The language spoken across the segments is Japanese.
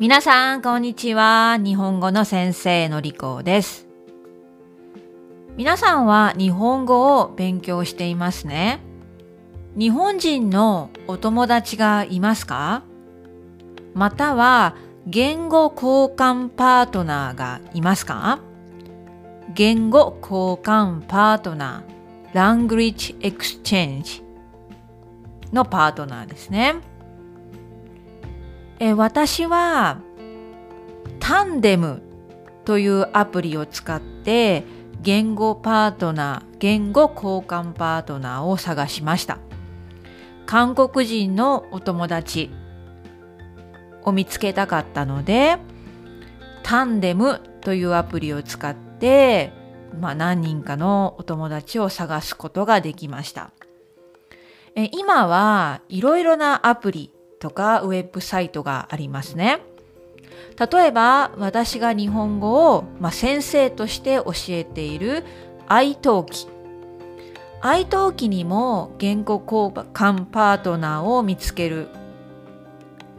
皆さん、こんにちは。日本語の先生のりこです。皆さんは日本語を勉強していますね。日本人のお友達がいますか？または言語交換パートナーがいますか？言語交換パートナー、language exchange のパートナーですね。え私はタンデムというアプリを使って言語パートナー、言語交換パートナーを探しました。韓国人のお友達を見つけたかったので、タンデムというアプリを使って、まあ、何人かのお友達を探すことができました。え今はいろいろなアプリとかウェブサイトがありますね。例えば私が日本語を、まあ、先生として教えている iTalki。iTalki にも言語交換パートナーを見つける、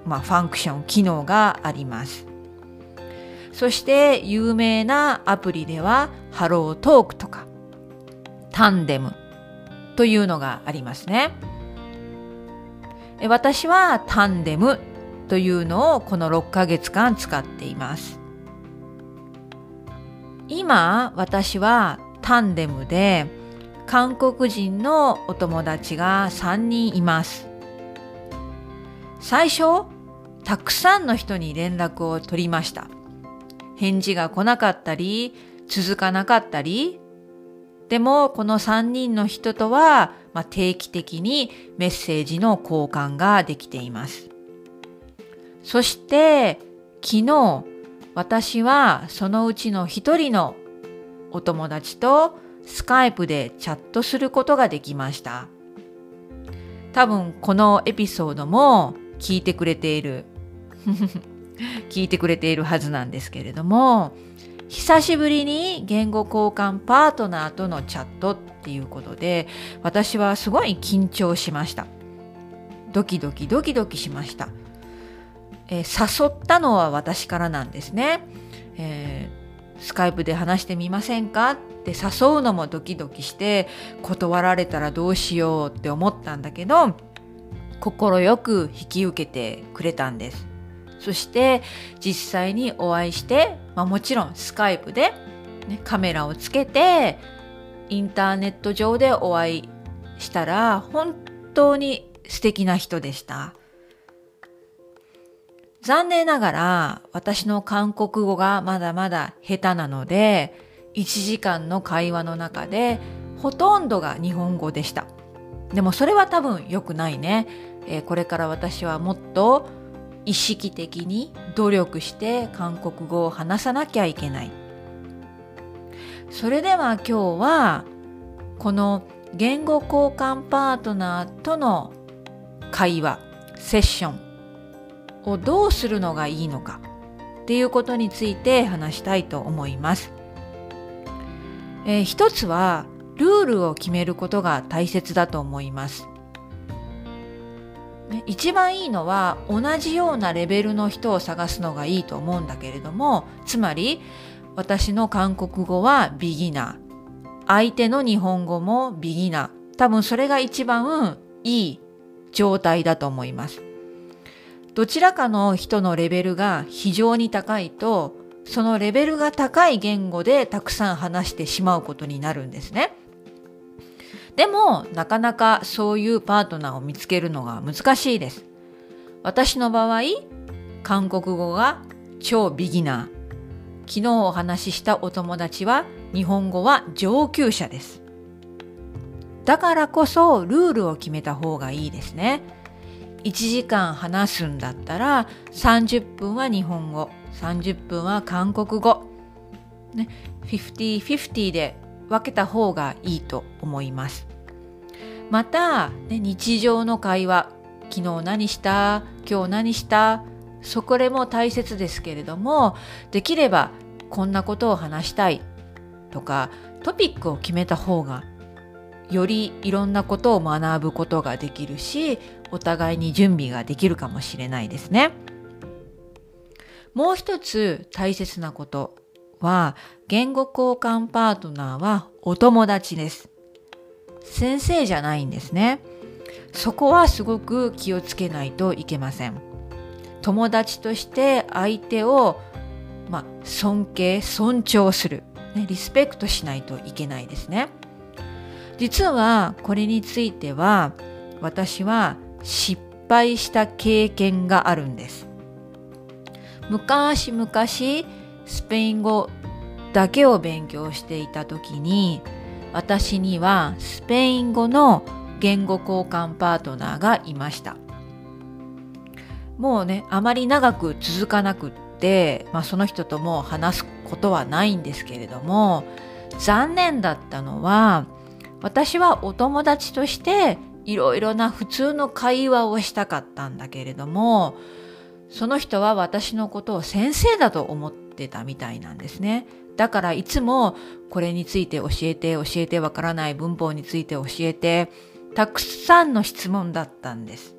まあ、ファンクション、機能があります。そして有名なアプリでは HelloTalk とか Tandem というのがありますね。私はタンデムというのをこの6ヶ月間使っています。今私はタンデムで韓国人のお友達が3人います。最初、たくさんの人に連絡を取りました。返事が来なかったり、続かなかったり、でもこの3人の人とは、まあ、定期的にメッセージの交換ができています。そして昨日私はそのうちの一人のお友達とスカイプでチャットすることができました。多分このエピソードも聞いてくれている 聞いてくれているはずなんですけれども久しぶりに言語交換パートナーとのチャットっていうことで私はすごい緊張しました。ドキドキドキドキしました、えー、誘ったのは私からなんですね、えー、スカイプで話してみませんかって誘うのもドキドキして断られたらどうしようって思ったんだけど快く引き受けてくれたんです。そして実際にお会いして、まあ、もちろんスカイプで、ね、カメラをつけてインターネット上でお会いしたら本当に素敵な人でした。残念ながら私の韓国語がまだまだ下手なので1時間の会話の中でほとんどが日本語でした。でもそれは多分良くないね。えー、これから私はもっと意識的に努力して韓国語を話さなきゃいけない。それでは今日はこの言語交換パートナーとの会話、セッションをどうするのがいいのかっていうことについて話したいと思います。えー、一つはルールを決めることが大切だと思います。一番いいのは同じようなレベルの人を探すのがいいと思うんだけれどもつまり私の韓国語はビギナー相手の日本語もビギナー多分それが一番いい状態だと思います。どちらかの人のレベルが非常に高いとそのレベルが高い言語でたくさん話してしまうことになるんですね。でも、なかなかそういうパートナーを見つけるのが難しいです。私の場合、韓国語が超ビギナー。昨日お話ししたお友達は日本語は上級者です。だからこそルールを決めた方がいいですね。1時間話すんだったら30分は日本語、30分は韓国語。ね、50-50で分けた方がいいと思います。また、ね、日常の会話昨日何した今日何したそこでも大切ですけれどもできればこんなことを話したいとかトピックを決めた方がよりいろんなことを学ぶことができるしお互いに準備ができるかもしれないですね。もう一つ大切なことは、言語交換パートナーはお友達です。先生じゃないんですね。そこはすごく気をつけないといけません。友達として相手を、まあ、尊敬、尊重する、ね、リスペクトしないといけないですね。実はこれについては私は失敗した経験があるんです。昔々スペイン語だけを勉強していた時に私にはスペイン語の言語交換パートナーがいました。もうね、あまり長く続かなくって、まあ、その人とも話すことはないんですけれども、残念だったのは、私はお友達としていろいろな普通の会話をしたかったんだけれども、その人は私のことを先生だと思ってたみたいなんですね。だからいつもこれについて教えて教えてわからない文法について教えてたくさんの質問だったんです。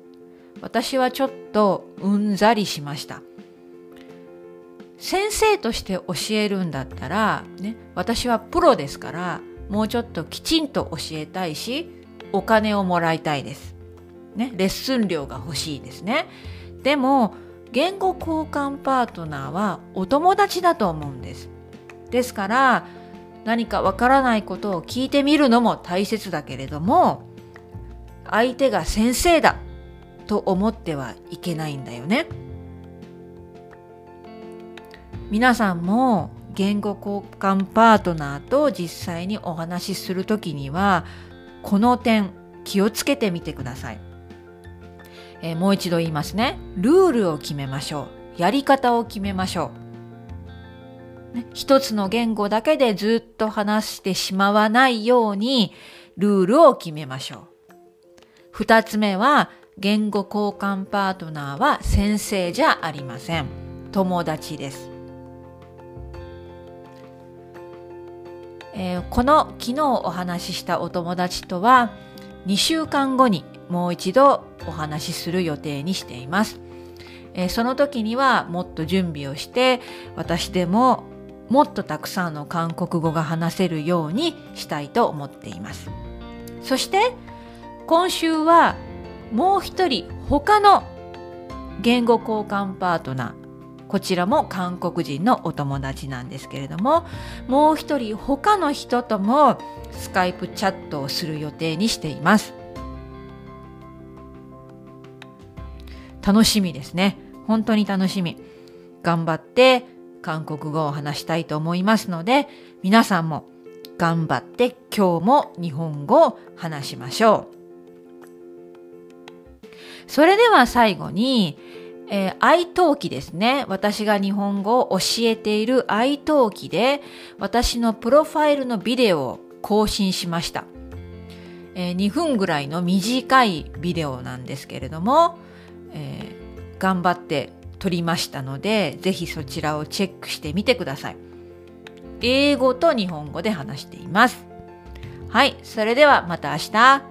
私はちょっとうんざりしました。先生として教えるんだったら、ね、私はプロですからもうちょっときちんと教えたいしお金をもらいたいです。ね、レッスン料が欲しいですね。でも言語交換パートナーはお友達だと思うんです。ですから何かわからないことを聞いてみるのも大切だけれども相手が先生だと思ってはいけないんだよね。皆さんも言語交換パートナーと実際にお話しするときにはこの点気をつけてみてください、えー、もう一度言いますね。ルールを決めましょう。やり方を決めましょう、ね、一つの言語だけでずっと話してしまわないようにルールを決めましょう。二つ目は言語交換パートナーは先生じゃありません。友達です。えー、この昨日お話ししたお友達とは2週間後にもう一度お話しする予定にしています。えー、その時にはもっと準備をして私でももっとたくさんの韓国語が話せるようにしたいと思っています。そして今週はもう一人他の言語交換パートナーこちらも韓国人のお友達なんですけれどももう一人他の人ともスカイプチャットをする予定にしています楽しみですね本当に楽しみ頑張って韓国語を話したいと思いますので皆さんも頑張って今日も日本語を話しましょうそれでは最後にえー、愛登記ですね。私が日本語を教えている愛登記で、私のプロファイルのビデオを更新しました。えー、2分ぐらいの短いビデオなんですけれども、えー、頑張って撮りましたので、ぜひそちらをチェックしてみてください。英語と日本語で話しています。はい、それではまた明日。